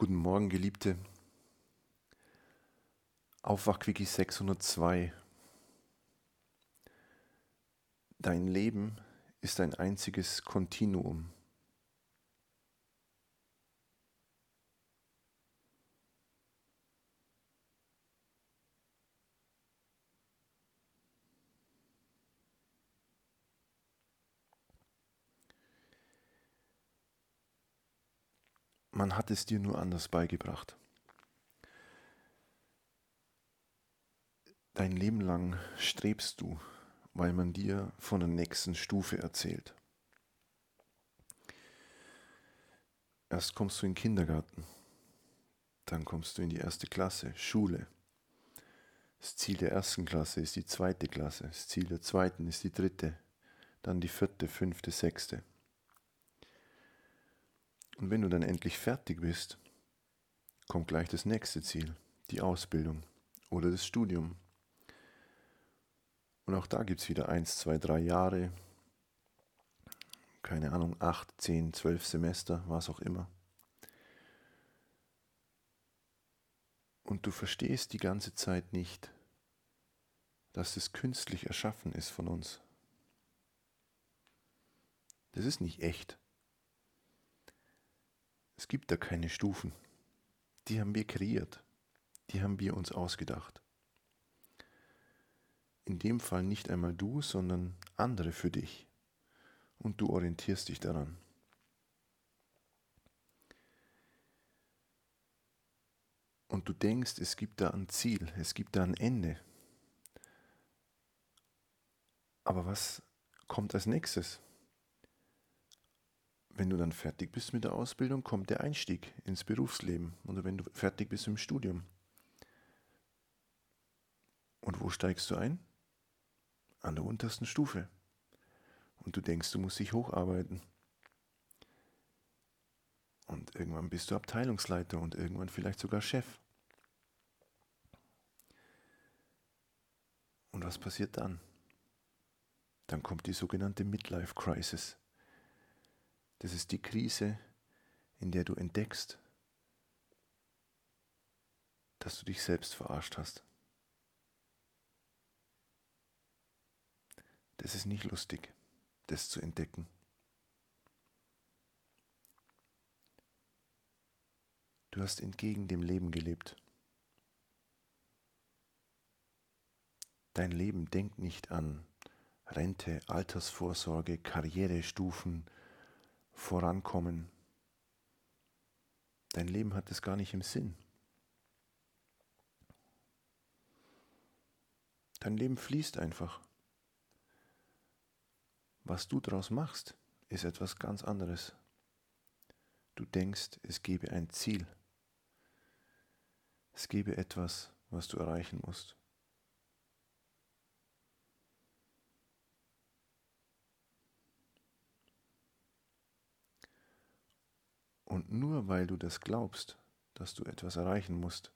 Guten Morgen, Geliebte. Aufwachquickie 602. Dein Leben ist ein einziges Kontinuum. Man hat es dir nur anders beigebracht. Dein Leben lang strebst du, weil man dir von der nächsten Stufe erzählt. Erst kommst du in den Kindergarten, dann kommst du in die erste Klasse, Schule. Das Ziel der ersten Klasse ist die zweite Klasse, das Ziel der zweiten ist die dritte, dann die vierte, fünfte, sechste. Und wenn du dann endlich fertig bist, kommt gleich das nächste Ziel, die Ausbildung oder das Studium. Und auch da gibt es wieder eins, zwei, drei Jahre, keine Ahnung, acht, zehn, zwölf Semester, was auch immer. Und du verstehst die ganze Zeit nicht, dass es künstlich erschaffen ist von uns. Das ist nicht echt. Es gibt da keine Stufen. Die haben wir kreiert. Die haben wir uns ausgedacht. In dem Fall nicht einmal du, sondern andere für dich. Und du orientierst dich daran. Und du denkst, es gibt da ein Ziel, es gibt da ein Ende. Aber was kommt als nächstes? Wenn du dann fertig bist mit der Ausbildung, kommt der Einstieg ins Berufsleben oder wenn du fertig bist im Studium. Und wo steigst du ein? An der untersten Stufe. Und du denkst, du musst dich hocharbeiten. Und irgendwann bist du Abteilungsleiter und irgendwann vielleicht sogar Chef. Und was passiert dann? Dann kommt die sogenannte Midlife Crisis. Das ist die Krise, in der du entdeckst, dass du dich selbst verarscht hast. Das ist nicht lustig, das zu entdecken. Du hast entgegen dem Leben gelebt. Dein Leben denkt nicht an Rente, Altersvorsorge, Karrierestufen, vorankommen. Dein Leben hat es gar nicht im Sinn. Dein Leben fließt einfach. Was du daraus machst, ist etwas ganz anderes. Du denkst, es gebe ein Ziel. Es gebe etwas, was du erreichen musst. Und nur weil du das glaubst, dass du etwas erreichen musst,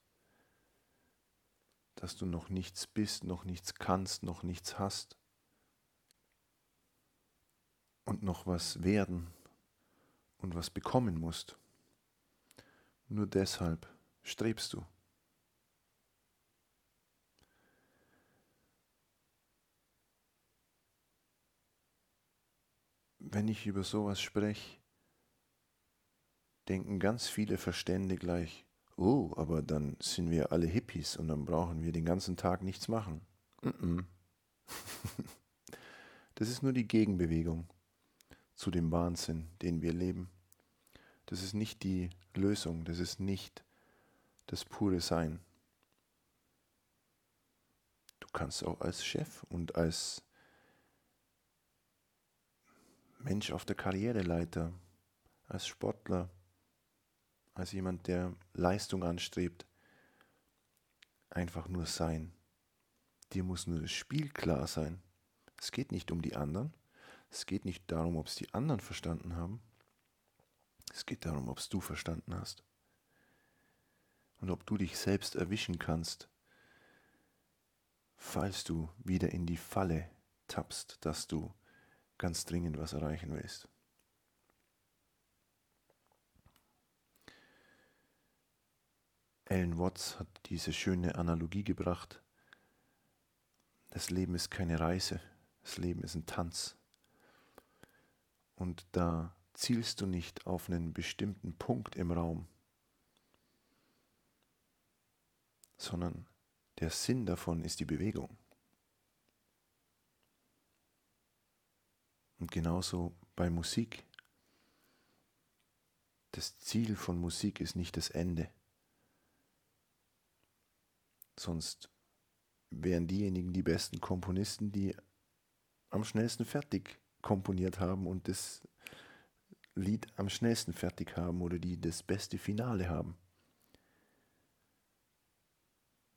dass du noch nichts bist, noch nichts kannst, noch nichts hast und noch was werden und was bekommen musst, nur deshalb strebst du. Wenn ich über sowas spreche, denken ganz viele Verstände gleich, oh, aber dann sind wir alle Hippies und dann brauchen wir den ganzen Tag nichts machen. das ist nur die Gegenbewegung zu dem Wahnsinn, den wir leben. Das ist nicht die Lösung, das ist nicht das pure Sein. Du kannst auch als Chef und als Mensch auf der Karriereleiter, als Sportler, als jemand, der Leistung anstrebt. Einfach nur sein. Dir muss nur das Spiel klar sein. Es geht nicht um die anderen. Es geht nicht darum, ob es die anderen verstanden haben. Es geht darum, ob es du verstanden hast. Und ob du dich selbst erwischen kannst, falls du wieder in die Falle tappst, dass du ganz dringend was erreichen willst. Alan Watts hat diese schöne Analogie gebracht. Das Leben ist keine Reise, das Leben ist ein Tanz. Und da zielst du nicht auf einen bestimmten Punkt im Raum, sondern der Sinn davon ist die Bewegung. Und genauso bei Musik. Das Ziel von Musik ist nicht das Ende. Sonst wären diejenigen die besten Komponisten, die am schnellsten fertig komponiert haben und das Lied am schnellsten fertig haben oder die das beste Finale haben.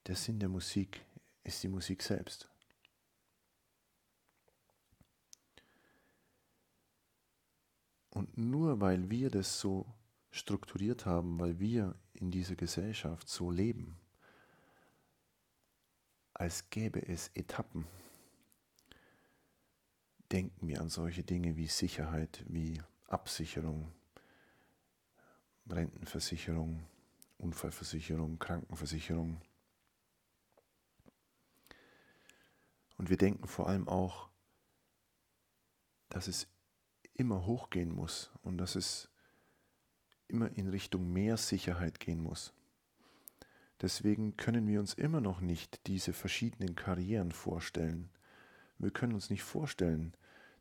Der Sinn der Musik ist die Musik selbst. Und nur weil wir das so strukturiert haben, weil wir in dieser Gesellschaft so leben, als gäbe es Etappen, denken wir an solche Dinge wie Sicherheit, wie Absicherung, Rentenversicherung, Unfallversicherung, Krankenversicherung. Und wir denken vor allem auch, dass es immer hochgehen muss und dass es immer in Richtung mehr Sicherheit gehen muss. Deswegen können wir uns immer noch nicht diese verschiedenen Karrieren vorstellen. Wir können uns nicht vorstellen,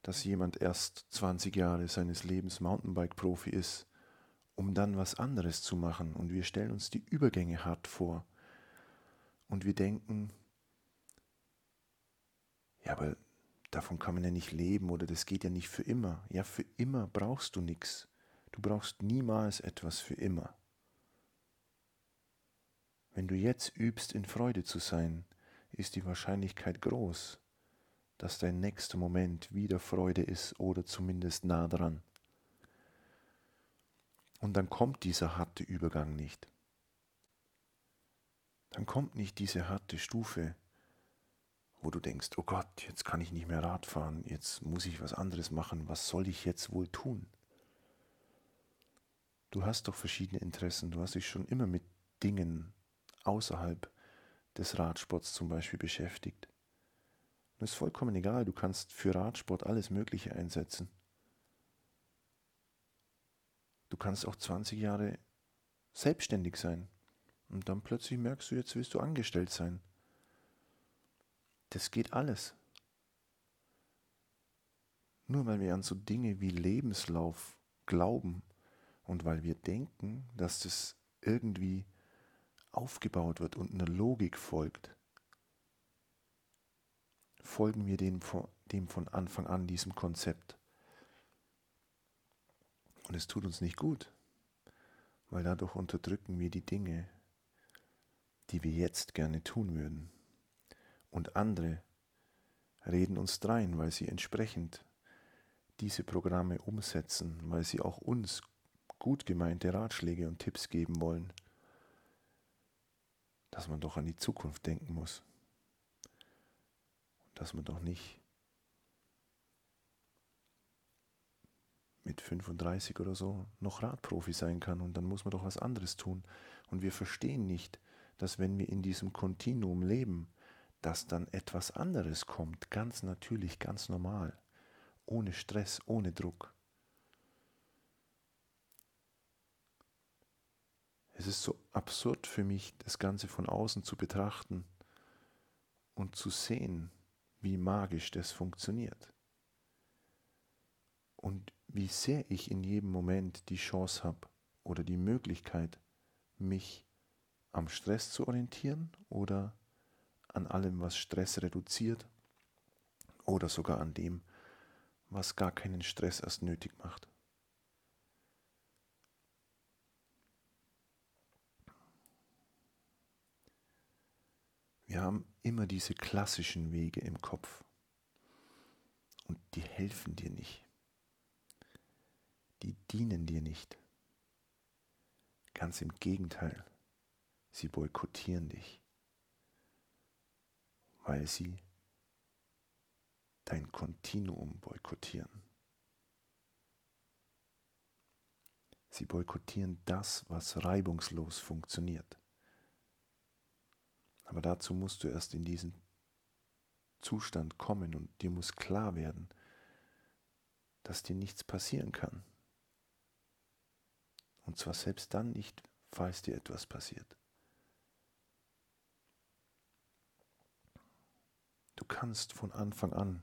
dass jemand erst 20 Jahre seines Lebens Mountainbike-Profi ist, um dann was anderes zu machen. Und wir stellen uns die Übergänge hart vor. Und wir denken, ja, aber davon kann man ja nicht leben oder das geht ja nicht für immer. Ja, für immer brauchst du nichts. Du brauchst niemals etwas für immer. Wenn du jetzt übst, in Freude zu sein, ist die Wahrscheinlichkeit groß, dass dein nächster Moment wieder Freude ist oder zumindest nah dran. Und dann kommt dieser harte Übergang nicht. Dann kommt nicht diese harte Stufe, wo du denkst, oh Gott, jetzt kann ich nicht mehr Rad fahren, jetzt muss ich was anderes machen, was soll ich jetzt wohl tun? Du hast doch verschiedene Interessen, du hast dich schon immer mit Dingen außerhalb des Radsports zum Beispiel beschäftigt. Das ist vollkommen egal, du kannst für Radsport alles Mögliche einsetzen. Du kannst auch 20 Jahre selbstständig sein und dann plötzlich merkst du, jetzt willst du angestellt sein. Das geht alles. Nur weil wir an so Dinge wie Lebenslauf glauben und weil wir denken, dass das irgendwie aufgebaut wird und einer Logik folgt, folgen wir dem, dem von Anfang an, diesem Konzept. Und es tut uns nicht gut, weil dadurch unterdrücken wir die Dinge, die wir jetzt gerne tun würden und andere reden uns drein, weil sie entsprechend diese Programme umsetzen, weil sie auch uns gut gemeinte Ratschläge und Tipps geben wollen, dass man doch an die Zukunft denken muss, dass man doch nicht mit 35 oder so noch Radprofi sein kann und dann muss man doch was anderes tun. Und wir verstehen nicht, dass wenn wir in diesem Kontinuum leben, dass dann etwas anderes kommt, ganz natürlich, ganz normal, ohne Stress, ohne Druck. Es ist so absurd für mich, das Ganze von außen zu betrachten und zu sehen, wie magisch das funktioniert. Und wie sehr ich in jedem Moment die Chance habe oder die Möglichkeit, mich am Stress zu orientieren oder an allem, was Stress reduziert oder sogar an dem, was gar keinen Stress erst nötig macht. Wir haben immer diese klassischen Wege im Kopf und die helfen dir nicht. Die dienen dir nicht. Ganz im Gegenteil, sie boykottieren dich weil sie dein Kontinuum boykottieren. Sie boykottieren das, was reibungslos funktioniert, Aber dazu musst du erst in diesen Zustand kommen und dir muss klar werden, dass dir nichts passieren kann. Und zwar selbst dann nicht, falls dir etwas passiert. Du kannst von Anfang an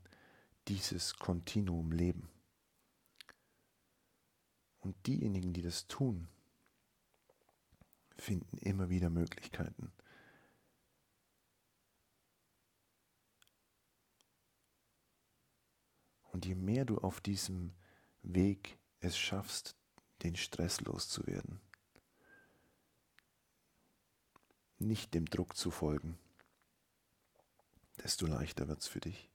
dieses Kontinuum leben. Und diejenigen, die das tun, finden immer wieder Möglichkeiten. Und je mehr du auf diesem Weg es schaffst, den Stress loszuwerden, nicht dem Druck zu folgen, desto leichter wird es für dich.